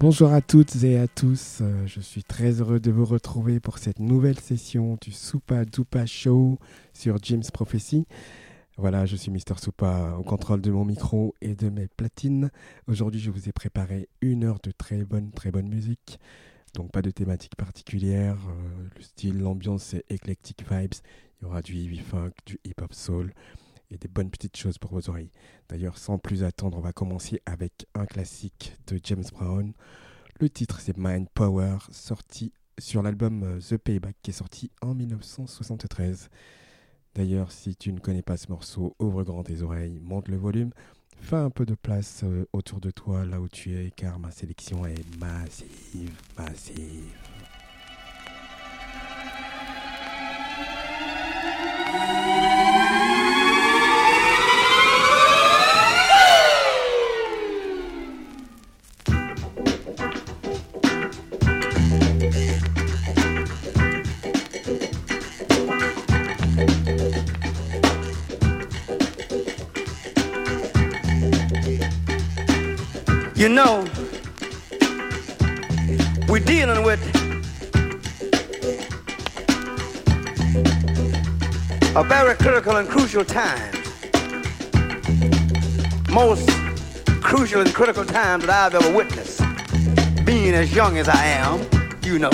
Bonjour à toutes et à tous, euh, je suis très heureux de vous retrouver pour cette nouvelle session du Soupa Dupa Show sur Jim's Prophecy. Voilà, je suis Mister Soupa au contrôle de mon micro et de mes platines. Aujourd'hui, je vous ai préparé une heure de très bonne, très bonne musique. Donc pas de thématique particulière, euh, le style, l'ambiance c'est eclectic vibes. Il y aura du heavy funk, du hip hop soul et des bonnes petites choses pour vos oreilles. D'ailleurs, sans plus attendre, on va commencer avec un classique de James Brown. Le titre c'est Mind Power, sorti sur l'album euh, The Payback qui est sorti en 1973. D'ailleurs, si tu ne connais pas ce morceau, ouvre grand tes oreilles, monte le volume, fais un peu de place euh, autour de toi là où tu es car ma sélection est massive, massive. You know, we're dealing with a very critical and crucial time. Most crucial and critical time that I've ever witnessed. Being as young as I am, you know.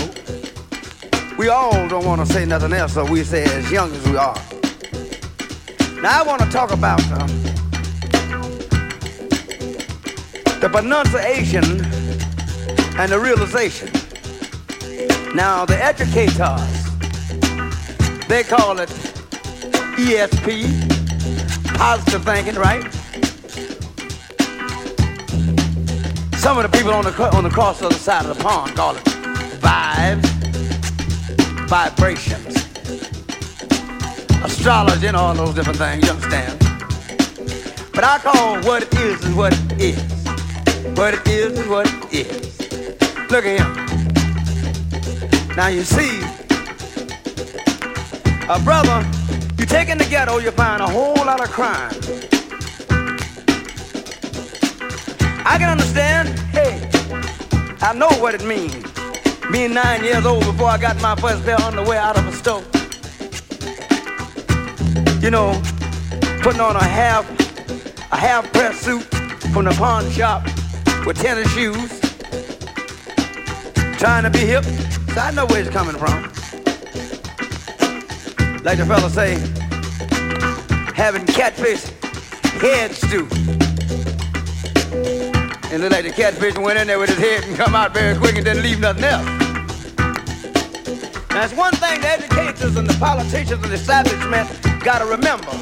We all don't want to say nothing else, so we say as young as we are. Now I want to talk about um, the pronunciation and the realization. Now, the educators, they call it ESP, positive thinking, right? Some of the people on the on the cross other side of the pond call it vibes, vibrations, astrology, and all those different things. You understand? But I call what it is is what it is. What it is is what it is. Look at him. Now you see, a brother, you take in the ghetto, you find a whole lot of crime. I can understand, hey, I know what it means. Being nine years old before I got my first pair of underwear out of a store. You know, putting on a half, a half press suit from the pawn shop with tennis shoes, trying to be hip. So I know where it's coming from. Like the fella say, having catfish head stew. And look like the catfish went in there with his head and come out very quick and didn't leave nothing else. Now it's one thing the educators and the politicians and the establishment gotta remember.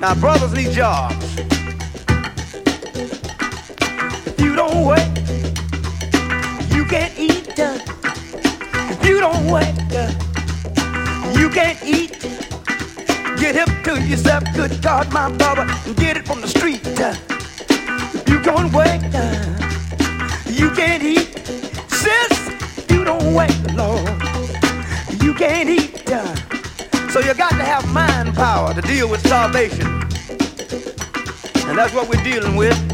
Now brothers need jobs. Work, you can't eat. If you don't work, you can't eat. Get hip to yourself, good God, my brother, and get it from the street. If you don't work, you can't eat. Sis, you don't work, Lord, you can't eat. So you got to have mind power to deal with starvation. And that's what we're dealing with.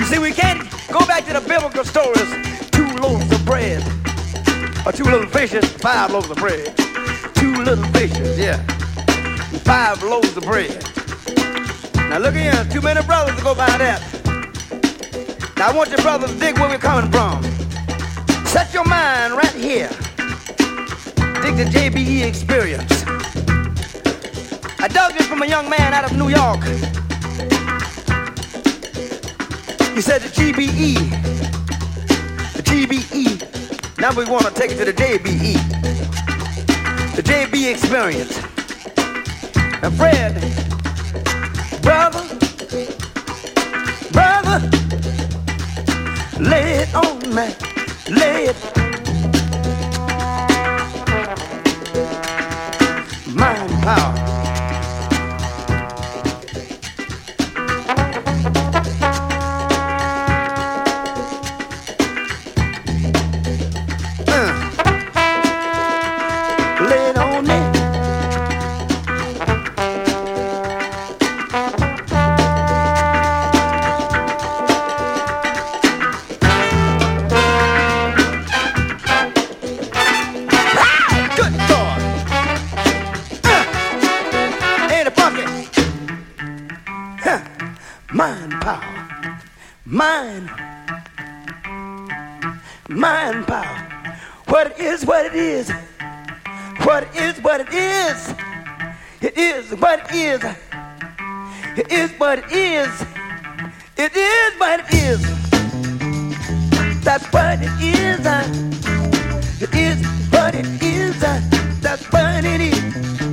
You see, we can't go back to the biblical stories. Two loaves of bread, or two little fishes, five loaves of bread. Two little fishes, yeah, five loaves of bread. Now look here, too many brothers to go by that. Now I want your brothers to dig where we're coming from. Set your mind right here. Dig the JBE experience. I dug this from a young man out of New York. He said the GBE, the GBE. Now we want to take it to the JBE, the JB experience. And Fred, brother, brother, lay it on me, lay it. What it is, what it is. It is what it is. It is what it is. It is what it is. That's what it is. It is what it is. That's what it is.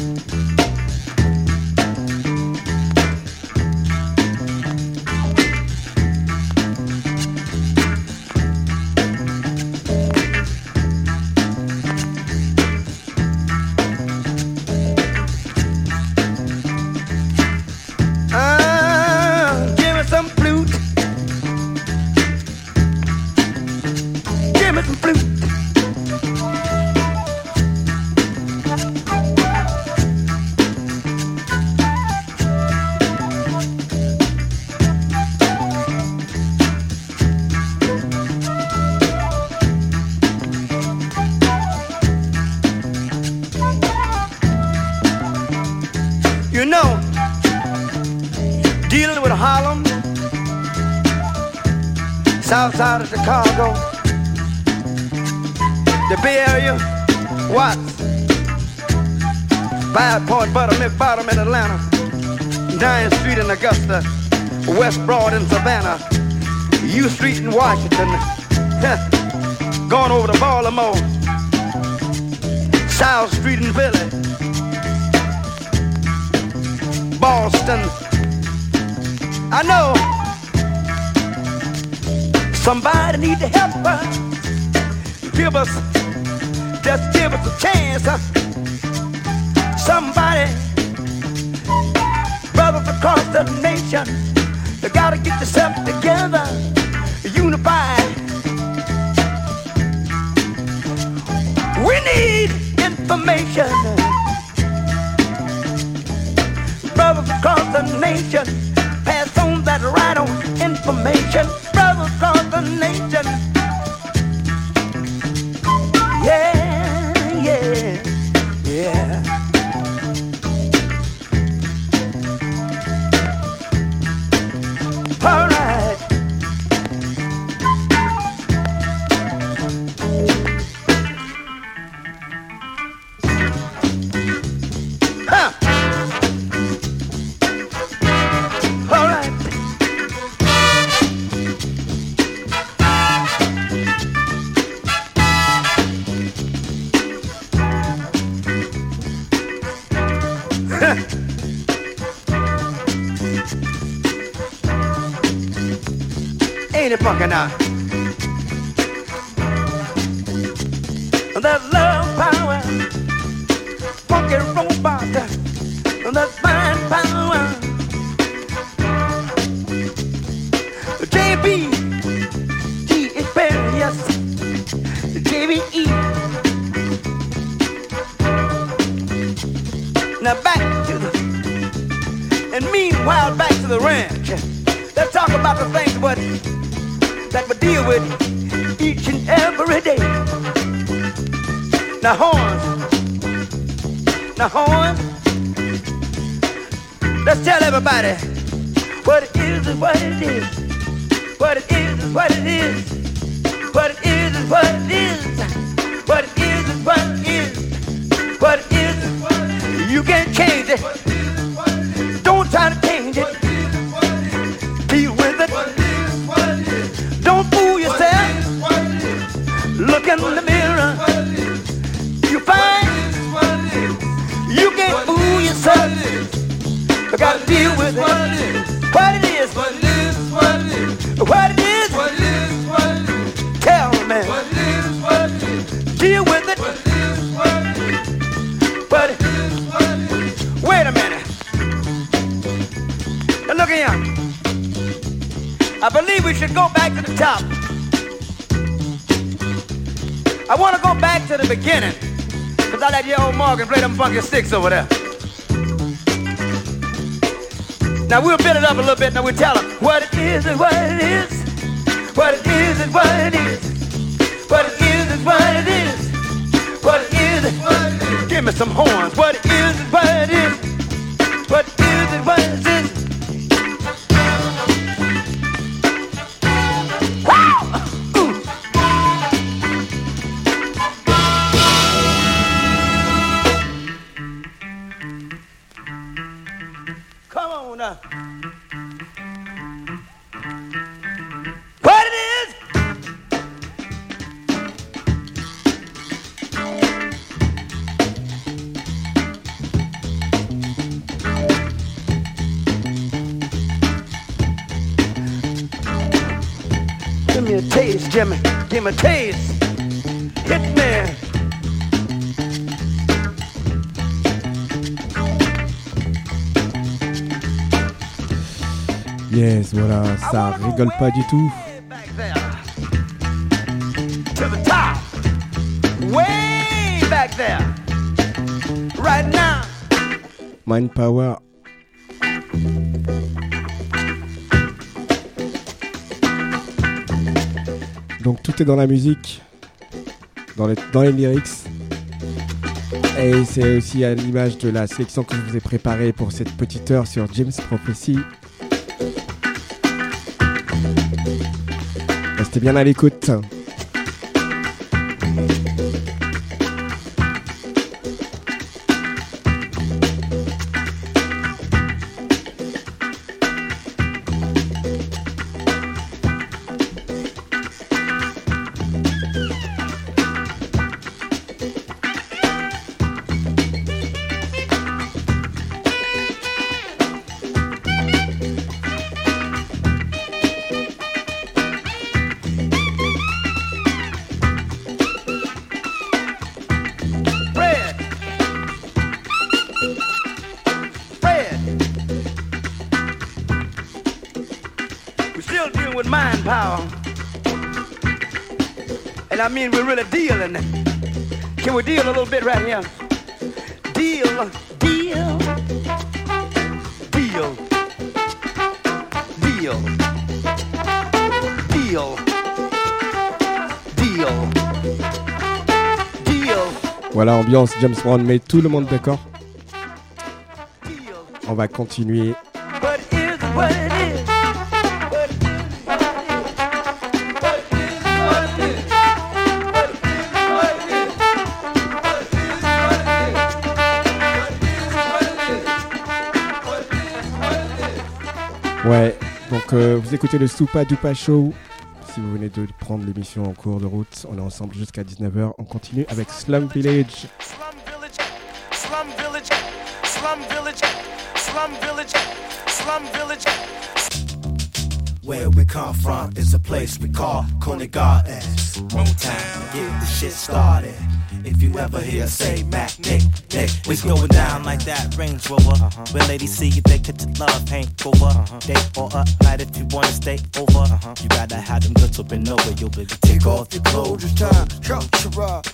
Outside of Chicago, the Bay Area, Watts, Five Point, Buttermilk Bottom in Atlanta, 9th Street in Augusta, West Broad in Savannah, U Street in Washington, going over to Baltimore, South Street in Philly, Boston. I know Somebody need to help us. Give us, just give us a chance. Somebody, brothers across the nation, you gotta get yourself together, unified. We need information. Brothers across the nation, pass on that right on information That What it is. You can't change it. Don't try to change it. Deal with it. Don't fool yourself. Look in the mirror. You find you can't fool yourself. You gotta deal with it. What it is. What it is. What it is. Should go back to the top. I want to go back to the beginning. Because I let your old Morgan play them funky sticks over there. Now we'll build it up a little bit. Now we'll tell them what it is and what it is. What it is and what it is. What it is and what it is. What it is and what it is. Give me some horns. What it is and what it is. What it is and what it is. Jimmy. Give me a taste. Hit me. Yes, voilà, ça rigole pas du tout. To the top. Way back there. Right now. Mind Power. Donc tout est dans la musique, dans les, lyrics. Et c'est aussi à l'image de la sélection que je vous ai préparée pour cette petite heure sur James Prophecy. Restez bien à l'écoute. ambiance James Brown met tout le monde d'accord. On va continuer. Ouais, donc euh, vous écoutez le Soupa Dupa Show si vous venez de prendre l'émission en cours de route, on est ensemble jusqu'à 19h. On continue avec Slum Village. Slum village, slum village, slum village, slum village, slum village. Where we come from is a place we call Coney Gardens. Motown, get the shit started. If you ever hear say Mac, Nick, Nick, We it's going down like that Range Rover. Uh-huh. When ladies see you, they could your love ain't over. Uh-huh. Day or a night if you wanna stay over. huh You gotta have them up and over. You'll be Take off your clothes, it's time. Structure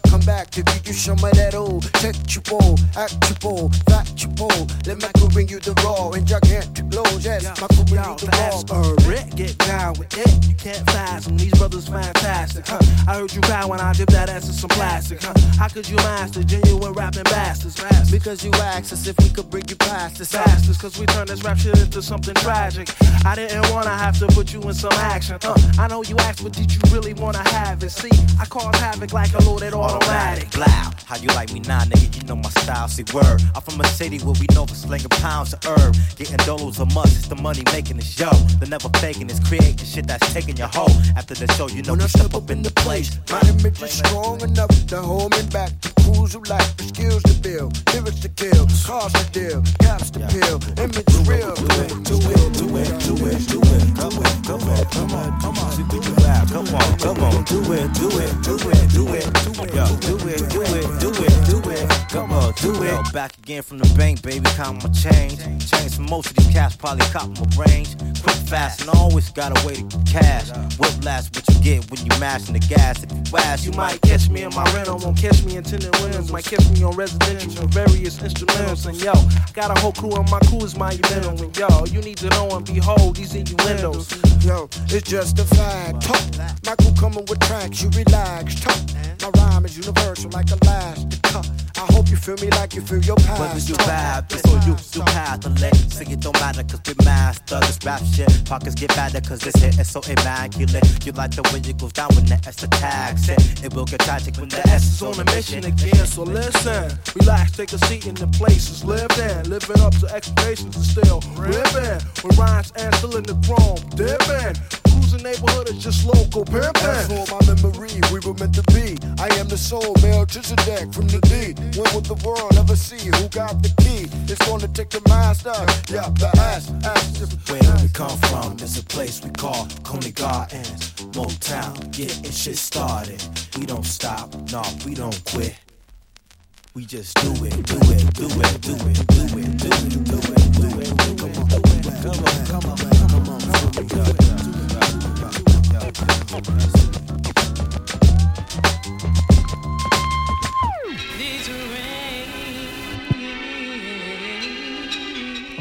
come back to give you some of that old sexual, actual, factual. Let Michael bring you the raw and gigantic blows. Yes, Michael bring you Yo, the raw. a Rick. Get down with it. You can't fathom these brothers fantastic, huh? I heard you cry when I dip that ass in some plastic, huh? How could you master genuine rapping bastards? bastards? Because you asked us if we could bring you past the side. Cause we turned this rap shit into something tragic. I didn't wanna have to put you in some action. Uh, I know you asked, but did you really wanna have it? See, I cause havoc like a loaded automatic. Blow, how you like me now, nigga? You know my style. See, word. I'm from a city where we know for slinging pounds of herb. Getting dollars a month, it's the money making the show. The never faking is creating shit that's taking your hoe. After the show, you know When I we step up in the place, my image is strong enough to hold me back. Fools who lack the skills to build, lyrics to kill, cars to deal, gaps to peel, image real. Do it, do it, do it, do it, do it. Come on, come on, come on, come on. do it. Wow, come on, come on. Do it, do it, do it, do it, do it. Do it, do it, do it, do it. Come on, do it. Yo, back again from the bank, baby, count my change. Change for most of these cats, probably cop my range. Quick, fast, and always got a way to get cash. Whiplash, what you get when you mashing the gas. If you ask, You might catch me in my rental, won't catch me in tenant winds. Might catch me on residential various instrumentals. And yo, got a whole crew, and my crew is monumental. And yo, you need to know and behold these innuendos. Yo, it's just a fact. Talk. Michael coming with tracks, you relax. Talk. My rhyme is universal like elastic. I hope you feel me like you feel your past. Whether you vibe, this or you, you let Sing it don't matter cause we master this rap shit Pockets get fatter cause this hit is so immaculate You like the way it goes down when the S attacks it It will get tragic when the S is on a mission again, so listen. Relax, take a seat in the places lived in. Living up to expectations and still ripping. With rhymes and still in the chrome, dipping. Cruising neighborhood is just local? Pimpin'. As all my memory, we were meant to be. I am the soul, Melchizedek from the D. When will the world ever see who got the key? It's gonna take the master, yeah, the ass, ass. Where we come from is a place we call Conant Gardens, Motown, getting shit started. We don't stop, nah, we don't quit. We just do it, do it, do it, do it, do it, do it, do it, do it. Come on, come on, come on, come on, come on. On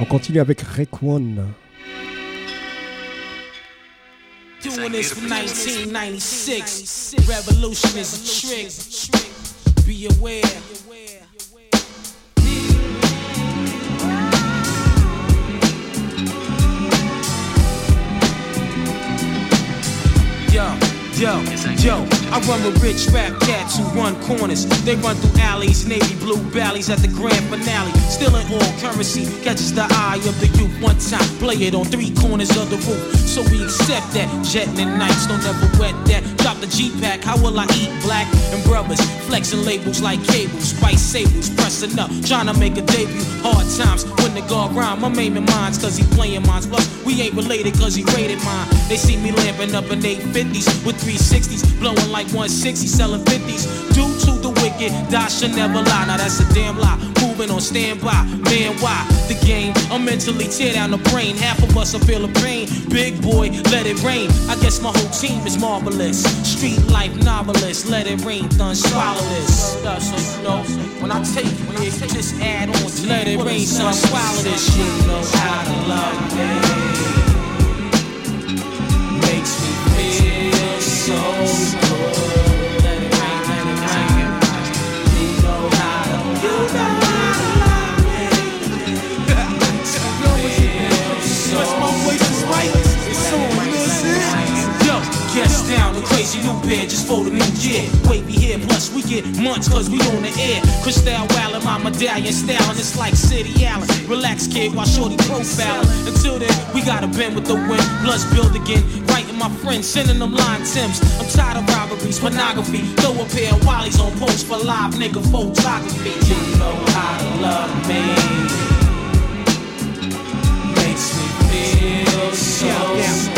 continue avec Rek One. Doing this for 1996. Revolution is a trick. Be aware. Yo, yo, yo, I run with rich rap cats who run corners. They run through alleys, navy blue valleys at the grand finale. Still in all currency, catches the eye of the youth. One time, play it on three corners of the roof. So we accept that. Jetting in nights, don't ever wet that. Drop the G pack, how will I eat black? And brothers, flexing labels like cables, spice sables, pressing up, trying to make a debut. Hard times when the guard rhyme, I'm aiming mines cause he playing mines. Plus, we ain't related cause he rated mine. They see me lamping up in 850s with 360s, blowing like 160, selling 50s. Due to die should never lie. Now that's a damn lie. Moving on standby, man, why? The game, I'm mentally tear down the brain. Half of us will feel the pain. Big boy, let it rain. I guess my whole team is marvelous. Street life novelist, let it rain, thun swallow this. So you know, when I take it, when I just add on to let it rain, son, swallow this shit. You know how to love me. Makes me feel so good. Down, the crazy new pair just for the new year. Wavy here, plus we get months cause we on the air. Crystal Wallin, my medallion style, and it's like City Allen. Relax, kid, while shorty profiling. Until then, we gotta bend with the wind. Bloods build again, writing my friends, sending them line Tims. I'm tired of robberies, pornography. Throw a pair of Wallies on post for live nigga photography. You know how to love me. Makes me feel so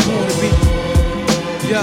good. Yo,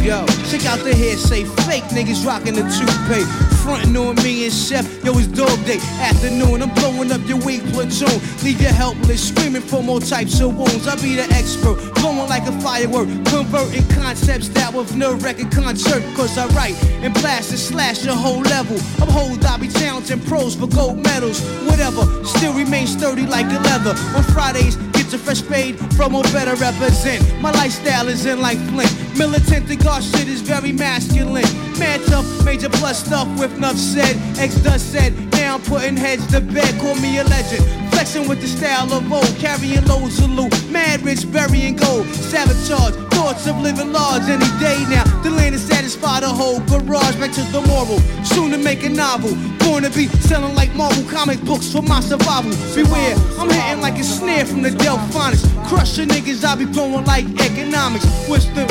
yo, check out the hair, say fake niggas rocking the toupee. Frontin' on me and Chef, yo, it's dog day. Afternoon, I'm blowing up your weak platoon. Leave you helpless, screaming for more types of wounds. I be the expert, blowing like a firework. Converting concepts that with no record concert. Cause I write and blast and slash the whole level. Uphold Dobby Towns and pros for gold medals. Whatever, still remain sturdy like a leather. On Fridays, get your fresh fade from a better represent. My lifestyle is in like Flint. Militant, the God shit is very masculine. Man tough, major plus stuff with enough said. X does said, now I'm putting heads to bed. Call me a legend. Flexing with the style of old, carrying loads of loot. Mad rich, burying gold. Sabotage, thoughts of living large any day now. The land is satisfy the whole garage. Back to the moral. Soon to make a novel. Born to be selling like Marvel comic books for my survival. Beware, I'm hitting like a snare from the Delphonics. Crushing niggas, I be blowing like economics. What's the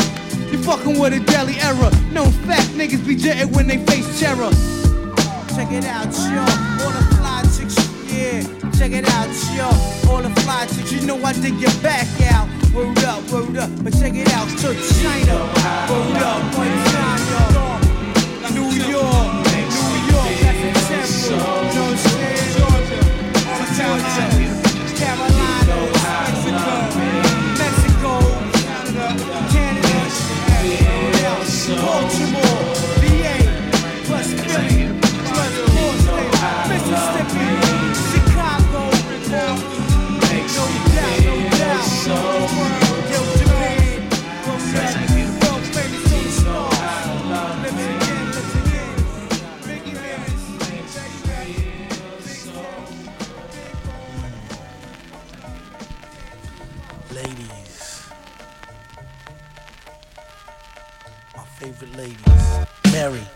you fucking with a deadly error. No fact, niggas be jetting when they face terror. Check it out, yo. Check it out, yo. All the fly chicks, you know I dig your back out. Word up, word up. But check it out, to China. Word up, one yo.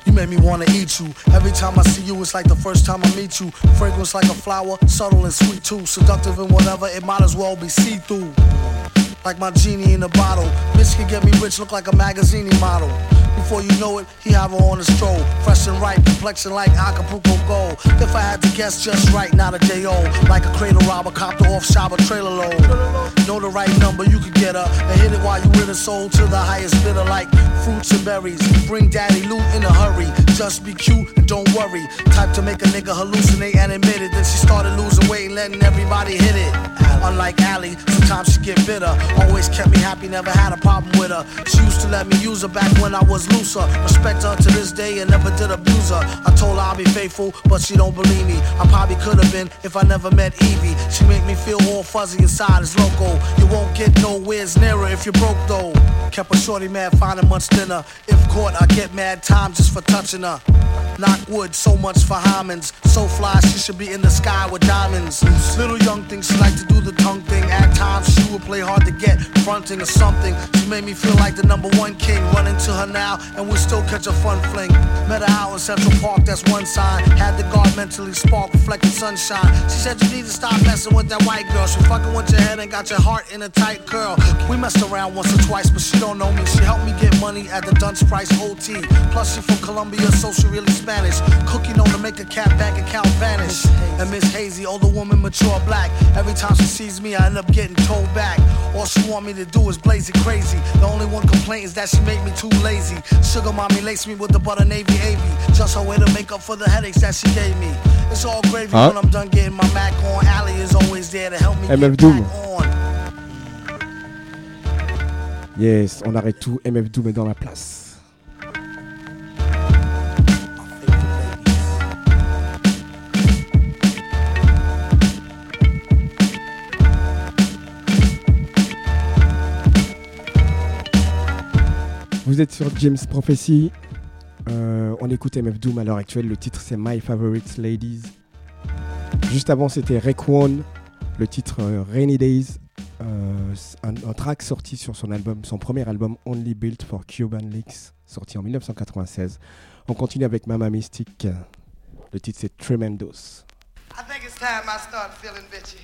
You make me wanna eat you. Every time I see you, it's like the first time I meet you. Fragrance like a flower, subtle and sweet too. Seductive and whatever, it might as well be see through. like my genie in a bottle. Bitch can get me rich, look like a magazine model. Before you know it, he have her on a stroll. Fresh and ripe, complexion like Acapulco gold. If I had to guess just right, not a day old. Like a cradle robber, copter off shop a trailer load. Know the right number, you can get her. And hit it while you with a soul to the highest bidder like fruits and berries. Bring daddy loot in a hurry. Just be cute and don't worry. Type to make a nigga hallucinate and admit it. Then she started losing weight letting everybody hit it. Unlike Allie, sometimes she get bitter. Always kept me happy, never had a problem with her. She used to let me use her back when I was Respect her to this day and never did abuse her. I told her I'll be faithful, but she don't believe me. I probably could have been if I never met Evie. She make me feel all fuzzy inside, it's loco. You won't get nowhere's nearer if you're broke though. Kept a shorty mad, finding much thinner. If caught, I get mad time just for touching her. Knock wood, so much for Hymens. So fly, she should be in the sky with diamonds. Little young thing, she like to do the tongue thing. At times, she would play hard to get, fronting or something. She made me feel like the number one king. Running to her now, and we still catch a fun fling. Met her out in Central Park, that's one sign. Had the guard mentally spark, reflecting sunshine. She said you need to stop messing with that white girl. She fucking with your head and got your heart in a tight curl. We messed around once or twice, but she don't know me. She helped me get money at the Dunce Price OT. Plus, she from Colombia, so she really Spanish. Cookie known to make a cat bank account vanish. And Miss Hazy, older woman, mature black. Every time she sees me, I end up getting told back. All she want me to do is blaze it crazy. The only one complaint is that she make me too lazy. Sugar mommy lace me with the butter navy AV. Just her way to make up for the headaches that she gave me. It's all gravy Hein? when I'm done getting my Mac on. Allie is always there to help me MF get Doom. back on. Yes, on arrête tout. MF Doom est dans la place. Vous êtes sur James Prophecy. Euh, on écoute MF Doom à l'heure actuelle. Le titre c'est My Favorites Ladies. Juste avant c'était Raekwon. Le titre euh, Rainy Days. Euh, un, un track sorti sur son album, son premier album Only Built for Cuban Leaks, sorti en 1996. On continue avec Mama Mystic. Le titre c'est Tremendos. I think it's time I start feeling bitchy.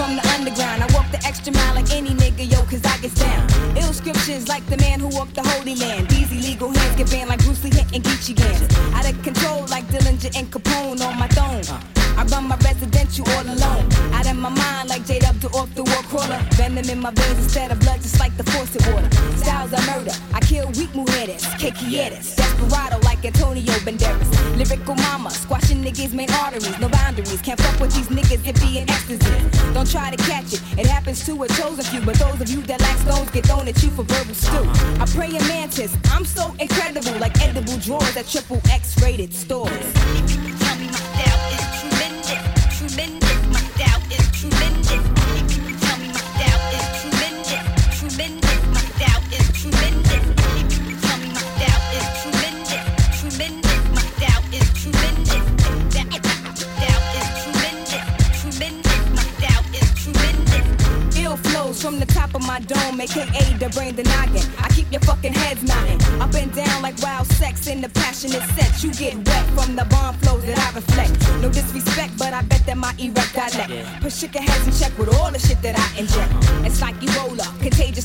From the underground. I walk the extra mile like any nigga, yo, cause I get down. Ill scriptures like the man who walked the holy land. Easy legal hands get banned like Bruce Lee hitting Geechee Gans. Out of control like Dillinger and Capone on my throne. I run my residential all alone. Out of my mind like J Dub to off the wall crawler. Venom in my veins instead of blood, just like the faucet water. Styles of murder. I kill weak mujeres, quequieres. Desperado like Antonio Banderas. Lyrical mama, squashing niggas' main arteries. No boundaries, can't fuck with these niggas if be in ecstasy. Don't try to catch it, it happens to a chosen few. But those of you that lack stones get thrown at you for verbal stew. I pray a mantis, I'm so incredible, like edible drawers at triple X rated stores. Aka the top of my dome, a aid the brain the noggin. I keep your fucking heads nodding. Up and down like wild sex in the passionate set. You get wet from the bomb flows that I reflect. No disrespect, but I bet that my erect dialect. Push your heads and check with all the shit that I inject.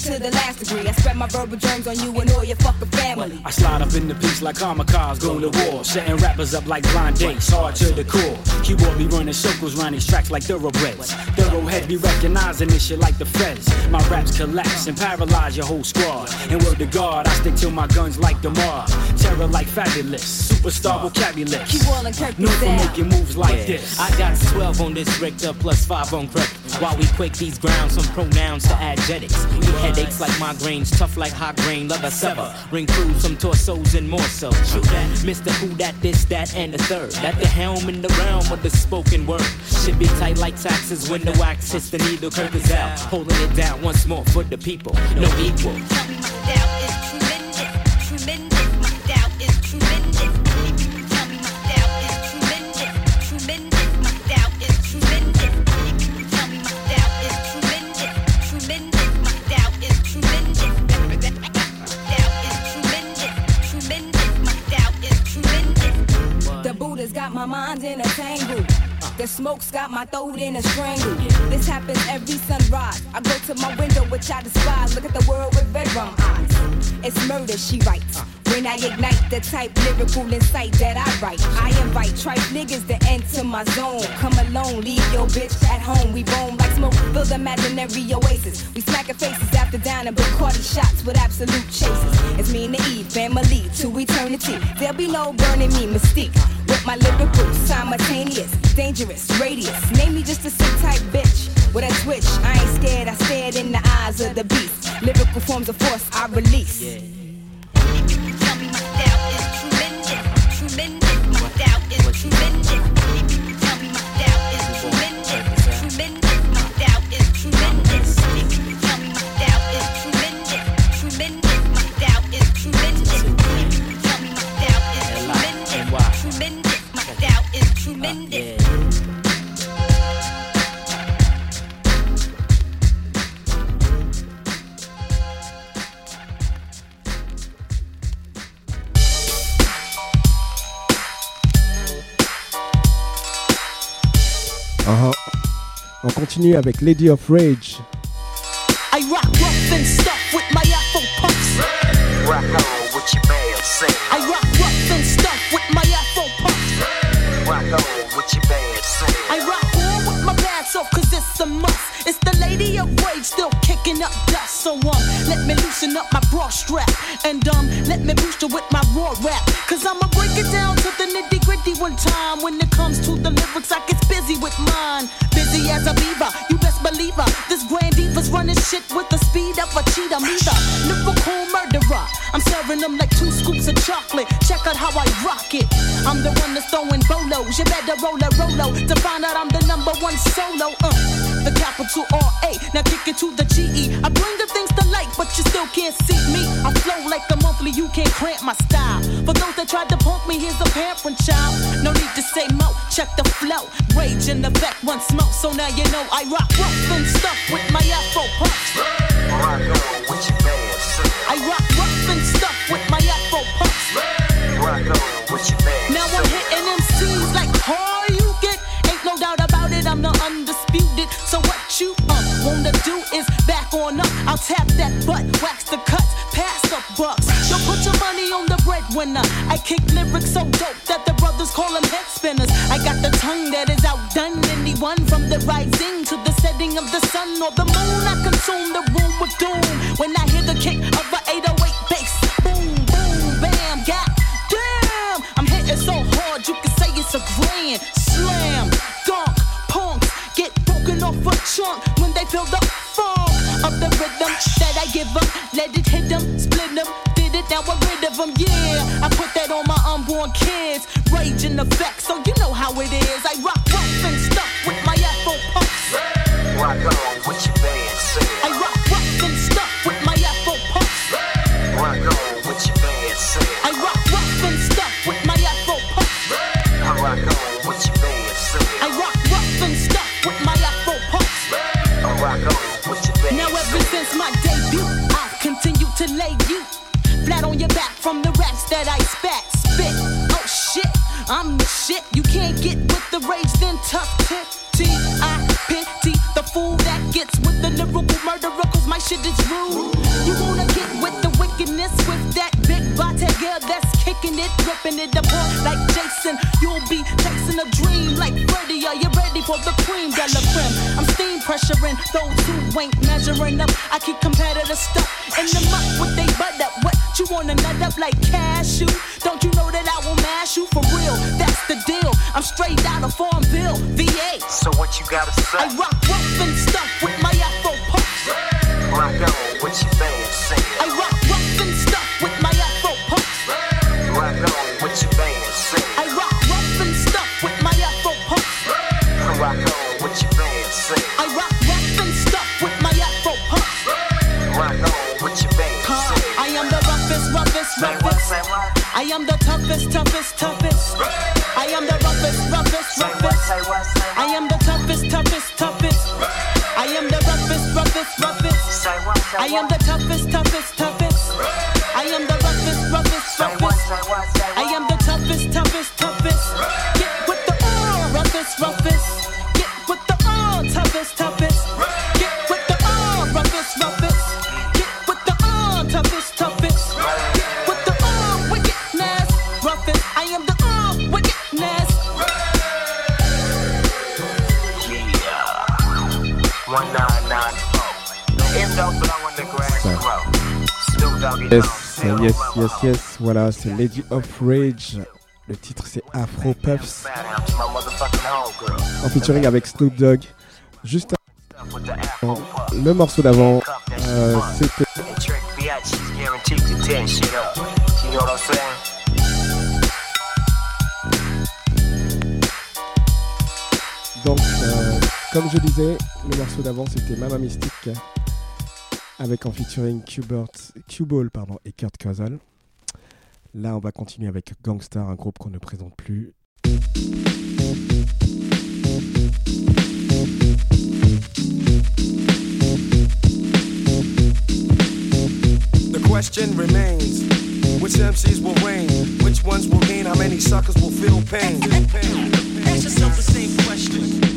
To the last degree. I spread my verbal germs on you and all your fucking family. I slide up in the piece like kamikaze, going to war. Setting rappers up like blind dates, hard to the core. Keyboard be running circles round these tracks like thoroughbreds. Thoroughhead be recognizing this shit like the feds. My raps collapse and paralyze your whole squad. And word to God, I stick to my guns like the mob. Terror like fabulous, superstar vocabulary. Keep all in Kirk Known for down. making moves like this. I got 12 on this Richter plus 5 on credit. While we quake these grounds from pronouns to adjectives. We headaches like migraines, tough like hot grain, love a sever. Ring crews, some torsos and more so. True that. Mr. Who that, this, that, and the third. At the helm in the realm of the spoken word. Should be tight like taxes when the wax hits the needle. Kirk is out. Holding it down once more for the people. No equal. My mind in a tangle. The smoke's got my throat in a strangle. This happens every sunrise. I go to my window, which I despise. Look at the world with red eyes. It's murder, she writes. When I ignite the type lyrical insight that I write, I invite tripe niggas to enter my zone. Come alone, leave your bitch at home. We bone like smoke, build imaginary oasis. We smacking faces after down and Bacardi shots with absolute chases. It's me and the Eve family to eternity. There'll be no burning me mystique. My lyrical simultaneous, dangerous radius. Name me just a sick type bitch with a twitch. I ain't scared, I stared in the eyes of the beast. Lyrical forms of force I release. Tell me my doubt is tremendous, tremendous. My doubt is tremendous. Uh-huh. On continue avec Lady of Rage. I rock rough and stuff with my Afro puffs. Rock on with your band, sing. I rock rough and stuff with my it's. It's the lady of rage still kicking up dust. So um, let me loosen up my bra strap. And um, let me boost you with my raw rap. Cause I'ma break it down to the nitty gritty one time. When it comes to the lyrics, I get busy with mine. Busy as a beaver, you best believe her. This grand diva's running shit with the speed of a cheetah. Me the lyrical murderer. I'm serving them like two scoops of chocolate. How I rock it. I'm the one that's throwing bolos. You better roll a rolo to find out I'm the number one solo. Uh, the capital R A. Now kick it to the G E. I bring the things to light, but you still can't see me. I flow like the monthly. You can't cramp my style. For those that tried to punk me, here's a parent child. No need to say mo. Check the flow. Rage in the back, one smoke. So now you know I rock rough and stuff with breadwinner. I kick lyrics so dope that the brothers call them head spinners. I got the tongue that is outdone anyone from the rising to the setting of the sun or the moon. I consume the room with doom when I hear the kick of a 808 bass. Boom, boom, bam, god damn. I'm hitting so hard you can say it's a grand slam. Dunk, punks get broken off a chunk when they feel the funk of the rhythm that I give them. In effect, so you know how it is. I rock rough and stuff with my Afro puffs. The cream la creme? I'm steam pressuring those who ain't measuring up. I keep competitive stuff in the muck with they butt up. What you wanna nut up like cashew? Don't you know that I will mash you for real? That's the deal. I'm straight out of Farmville, VA. So what you gotta say? I rock rough and stuff with my Afro puffs. Rock on with your band, toughest, toughest, toughest. I am the roughest, roughest, roughest. I am the toughest, toughest, toughest. I am the roughest, roughest, roughest. I am the toughest, toughest, toughest. I am the roughest, roughest, roughest. Yes, yes, yes. Voilà, c'est Lady of Rage. Le titre c'est Afro Puffs. En featuring avec Snoop Dogg. Juste le morceau d'avant, euh, c'était donc, euh, comme je disais, le morceau d'avant c'était Mama Mystique avec en featuring Q-Bert- Q-Ball pardon, et Kurt Casal. Là, on va continuer avec Gangstar, un groupe qu'on ne présente plus. The question remains which MCs will reign? Which ones will gain? How many suckers will feel pain? Ask yourself the same question.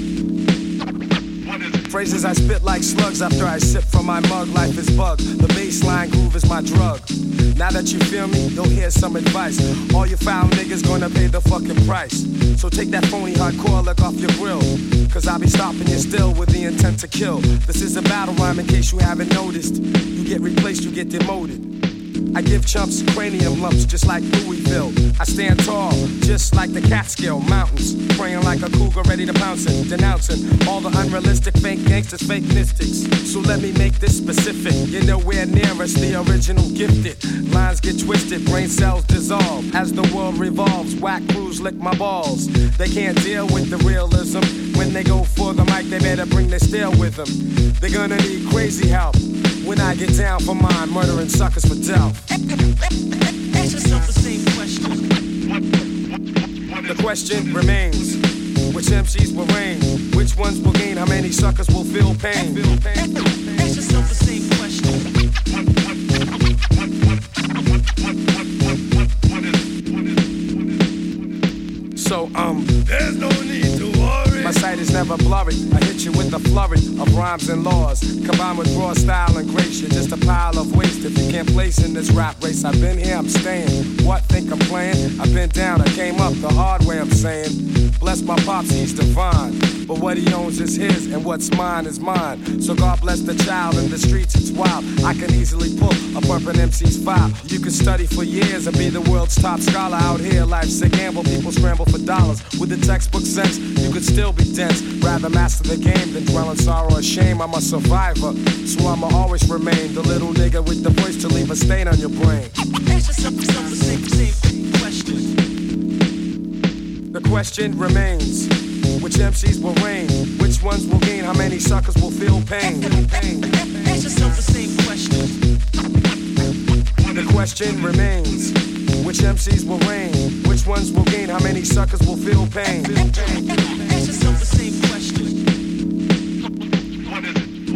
Phrases I spit like slugs after I sip from my mug. Life is bug. The baseline groove is my drug. Now that you feel me, you'll hear some advice. All you foul niggas gonna pay the fucking price. So take that phony hardcore look off your grill. Cause I'll be stopping you still with the intent to kill. This is a battle rhyme in case you haven't noticed. You get replaced, you get demoted. I give chumps cranium lumps just like Louisville. I stand tall, just like the Catskill Mountains. Preying like a cougar ready to pounce it. Denouncing all the unrealistic fake gangsters, fake mystics. So let me make this specific. You're nowhere near us, the original gifted. Lines get twisted, brain cells dissolve. As the world revolves, whack crews lick my balls. They can't deal with the realism. When they go for the mic, they better bring their steel with them. They're gonna need crazy help. When I get down for mine, murdering suckers for Delph. Ask yourself the same question. The question remains which MCs will reign? Which ones will gain? How many suckers will feel pain? Ask yourself the same question. So, um, there's no sight is never blurry. I hit you with a flurry of rhymes and laws. Combined with raw style and grace, you're just a pile of waste if you can't place in this rap race. I've been here, I'm staying. What, think I'm playing? I've been down, I came up the hard way, I'm saying. Bless my pops, he's divine. But what he owns is his, and what's mine is mine. So God bless the child in the streets, it's wild. I can easily pull a bumpin' MC's file. You can study for years and be the world's top scholar out here. Life's a gamble, people scramble for dollars. With the textbook sense, you could still be dense. Rather master the game than dwell in sorrow or shame. I'm a survivor, so I'ma always remain the little nigga with the voice to leave a stain on your brain. The question remains which MCs will reign? Which ones will gain? How many suckers will feel pain? pain. Ask yourself the same question. The question remains which MCs will reign? Which ones will gain? How many suckers will feel pain? Ask yourself the same question.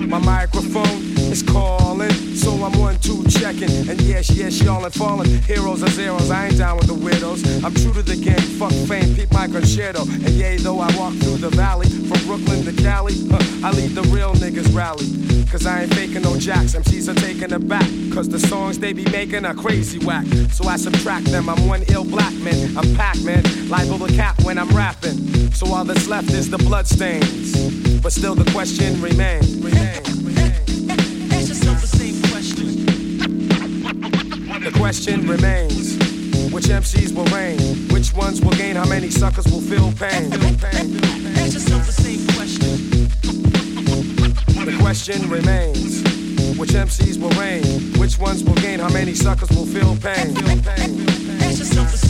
My microphone is calling, so I'm one, two checking. And yes, yes, y'all and falling. Heroes are zeros, I ain't down with the widows. I'm true to the game, fuck fame, peep my concerto. And yea, though I walk through the valley, from Brooklyn to Cali, huh, I lead the real niggas rally. Cause I ain't faking no jacks, MCs are taking it back. Cause the songs they be making are crazy whack. So I subtract them, I'm one ill black man. I'm Pac-Man, liable to cap when I'm rapping. So all that's left is the bloodstains. But still the question remains. remains. Question remains which MCs will reign? Which ones will gain? How many suckers will feel pain? Ask yourself the same question. The question remains which MCs will reign? Which ones will gain? How many suckers will feel pain? Ask yourself the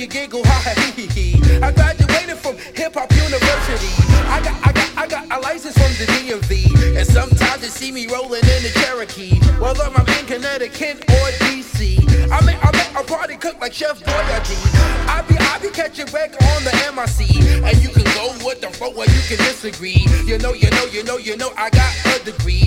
you giggle, ha ha hee hee. I graduated from Hip Hop University. I got, I got, I got a license from the DMV, and sometimes you see me rolling in the Cherokee, whether I'm in Connecticut or DC. I make, I make a party cook like Chef Boyardee. I be, I be catching wreck on the MIC, and you can go with the flow or you can disagree. You know, you know, you know, you know, I got a degree,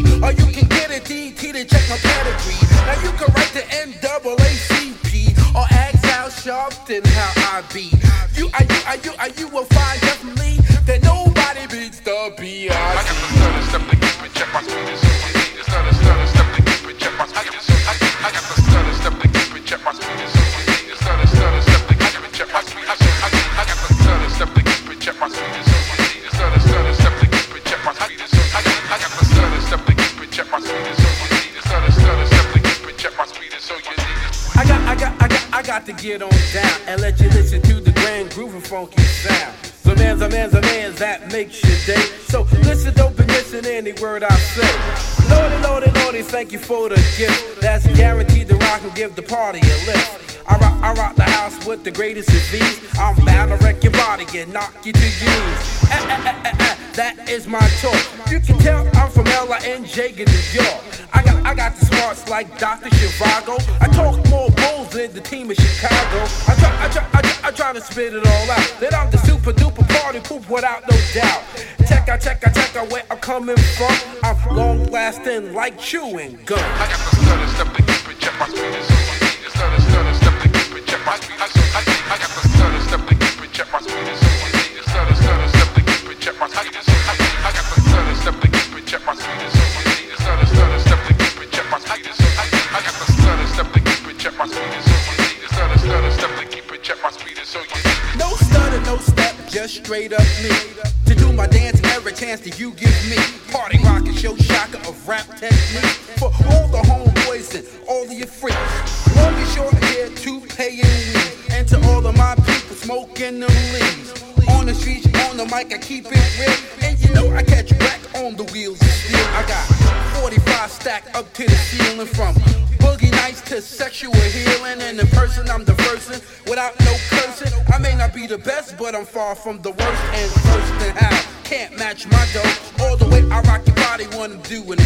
makes your day. So listen, don't be missing any word I say. Lordy, lordy, lordy, thank you for the gift. That's guaranteed to rock and give the party a lift. I rock, I rock the house with the greatest of these. I'm bound to wreck your body and knock you to your knees. Eh, eh, eh, eh, eh, that is my talk. You can tell I'm from L.I.N.J. in New York. I got, I got the smarts like Dr. Zhivago. I talk more bulls than the team of Chicago. I try, I try, I try, I try to spit it all doubt. Check out, check out, check out where I'm coming from. I'm long lasting like chewing gum. I got the stutter step to keep it, check my speed is. The stutter, stutter step to keep it, check my speed. I, I, I got the stutter step to keep it, check my speed is so easy. The stutter, stutter step to keep it, check my speed is so easy. I got the stutter step to keep it, check my speed is so easy. The stutter, stutter step to keep it, check my speed is so easy. I got the stutter step to keep it, check my speed is so easy. The stutter, stutter step to keep it, check my speed is so easy. No stutter, no step, just straight up me. Chance that you give me. Party rockin' show shocker of rap technique. For all the homeboys and all of your freaks. Long and short hair, toupee and weed. And to all of my people smoking the leaves. On the streets, on the mic, I keep it real. And you know I catch back on the wheels of steel. I got 45 stacked up to the ceiling from boogie nights to sexual healing. And in person, I'm the person without no cursing. I may not be the best, but I'm far from the worst. And first and my dough. All the way I rock your body wanna do doing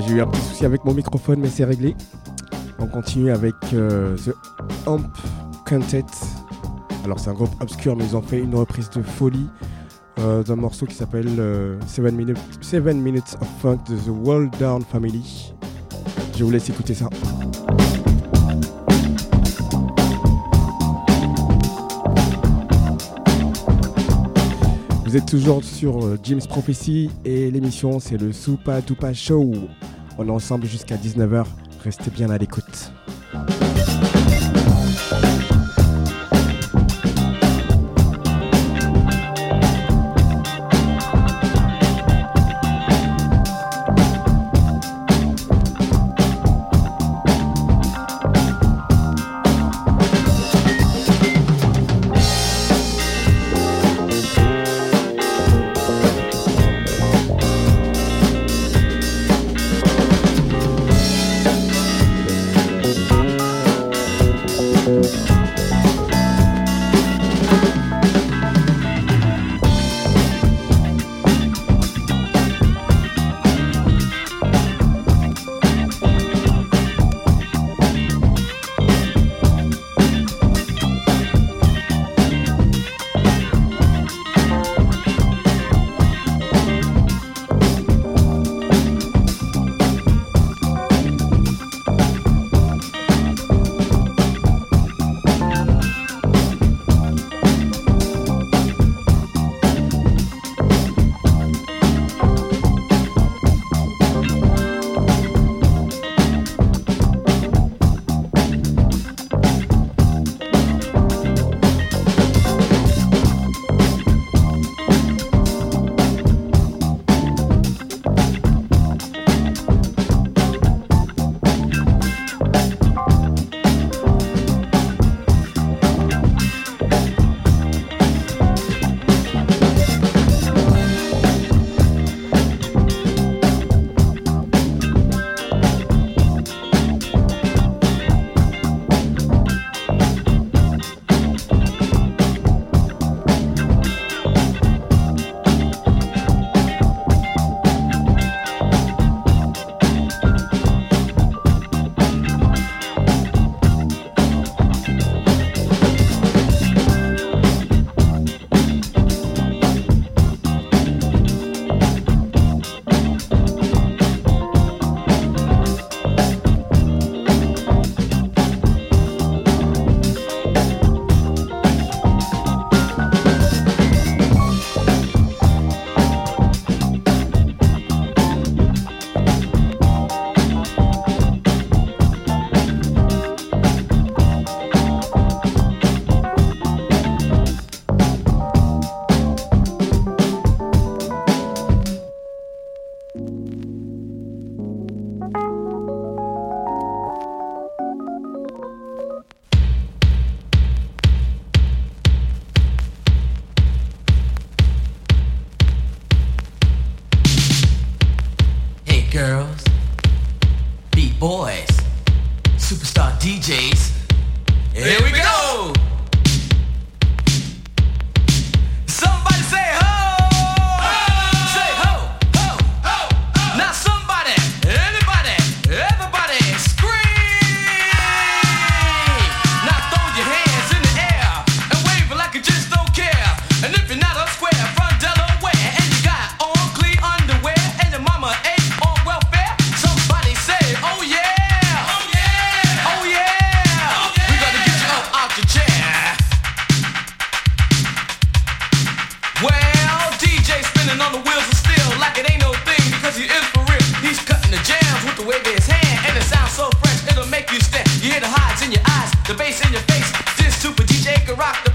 J'ai eu un petit souci avec mon microphone, mais c'est réglé. On continue avec euh, The Amp Quintet. Alors, c'est un groupe obscur, mais ils ont fait une reprise de folie euh, d'un morceau qui s'appelle 7 minutes, Seven minutes of Funk de The World Down Family. Je vous laisse écouter ça. Vous êtes toujours sur euh, Jim's Prophecy et l'émission c'est le Soupa Dupa Show. On est ensemble jusqu'à 19h. Restez bien à l'écoute. Make you stare. You hear the highs in your eyes, the bass in your face. This super DJ can rock the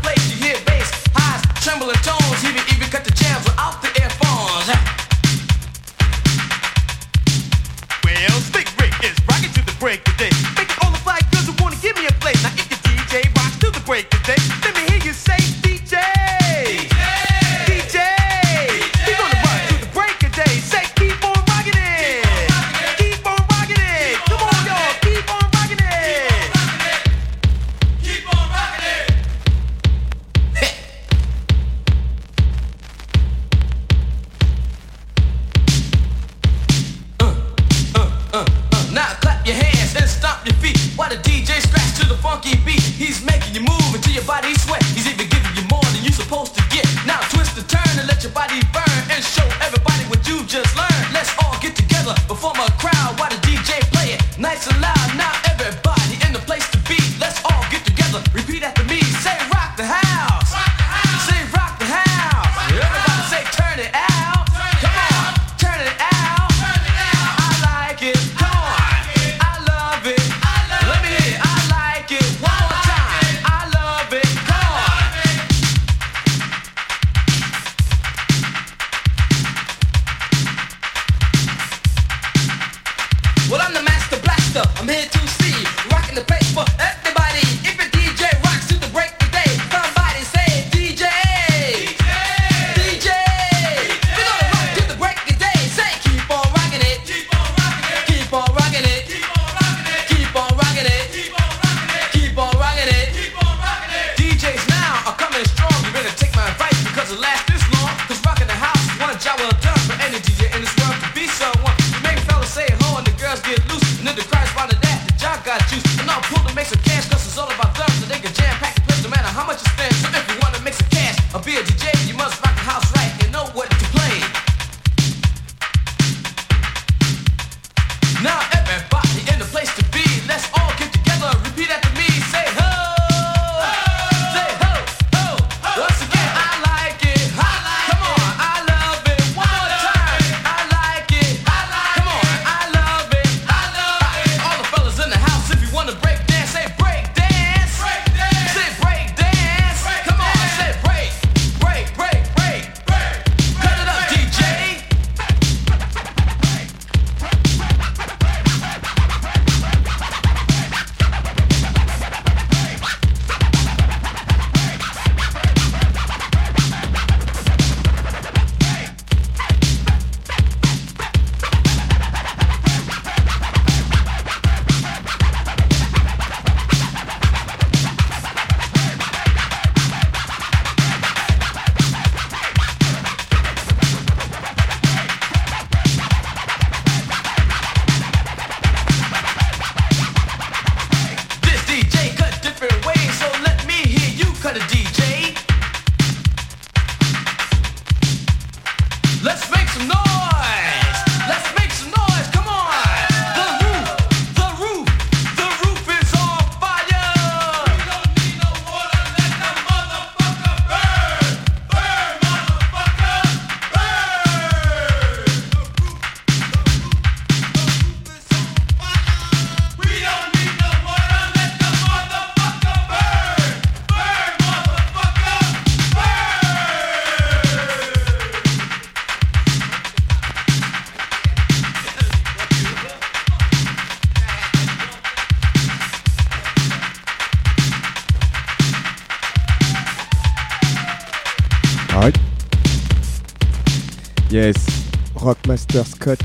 Scott,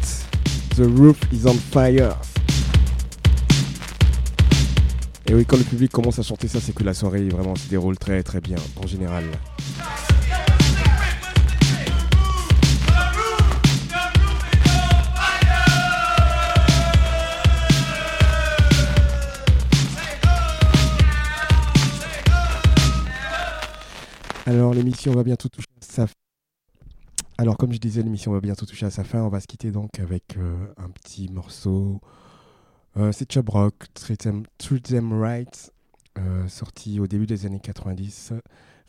The Roof is on fire. Et oui, quand le public commence à chanter ça, c'est que la soirée vraiment se déroule très très bien en général. Alors l'émission va bientôt toucher sa. Alors comme je disais, l'émission va bientôt toucher à sa fin. On va se quitter donc avec euh, un petit morceau. Euh, c'est Chub Rock, Treat Them, Right, euh, sorti au début des années 90.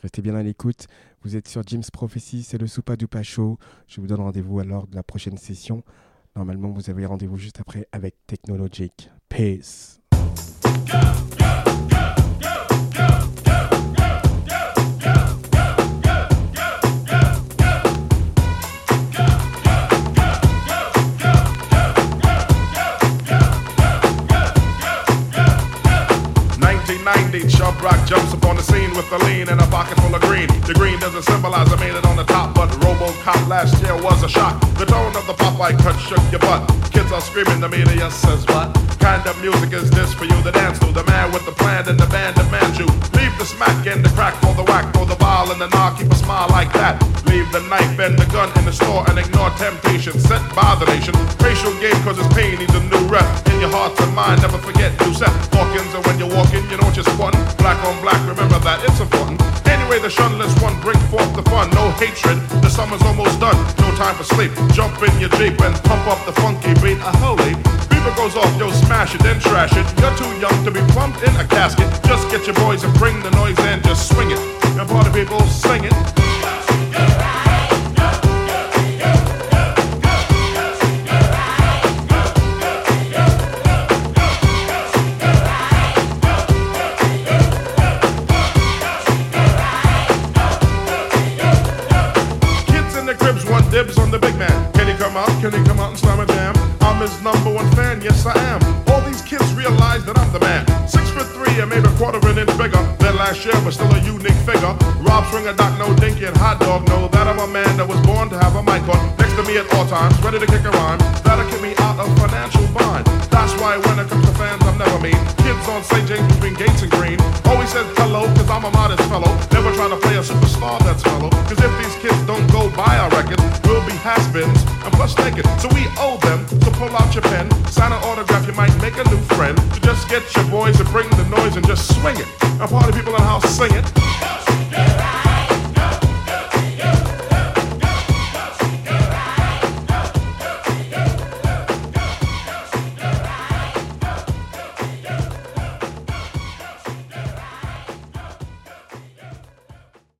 Restez bien à l'écoute. Vous êtes sur Jim's Prophecy, c'est le Soupa Dupa Show. Je vous donne rendez-vous alors de la prochaine session. Normalement, vous avez rendez-vous juste après avec Technologic. Peace. Chubb Rock jumps upon the scene with a lean and a pocket full of green. The green doesn't symbolize I made it on the top, but Robocop last year was a shock. The tone of the Popeye cut shook your butt. Kids are screaming, the media says what? Kind of music is this for you to dance to? The man with the plan and the band demands you. Leave the smack and the crack for the whack, throw the ball and the knock, keep a smile like that. Leave the knife and the gun in the store and ignore temptation sent by the nation. Racial game cause it's pain needs a new rep. In your heart and mind, never forget you set. Hawkins and when you're walking, you know what you're squatting. Black on black, remember that. that it's important. Anyway, the shunless one bring forth the fun. No hatred, the summer's almost done. No time for sleep. Jump in your Jeep and pump up the funky beat. A holy. Beaver goes off, yo, smash it, then trash it. You're too young to be plumped in a casket. Just get your boys and bring the noise in, just swing it. And party people sing it. Kids in the cribs want dibs on the big man. Can he come out? Can he come out and slam a jam? I'm his number one fan, yes I am. All these kids realize that I'm the man. Six foot three and maybe a quarter an inch bigger than last year, but still a unique figure. Rob Swinger, Doc No Dinky, and Hot Dog know that I'm a man that was born to have a mic on next to me at all times, ready to kick a rhyme. That'll keep me out of financial bind. That's why when it comes to fans, I'm never mean. Kids on St. James between Gates and Green always said hello, cause I'm a modest fellow. Never trying to play a superstar that's fellow. Cause if these kids don't go buy our records, and plus naked. So we owe them. to pull out your pen, sign an autograph. You might make a new friend. To just get your boys to bring the noise and just swing it. And party people in the house sing it. Just get right.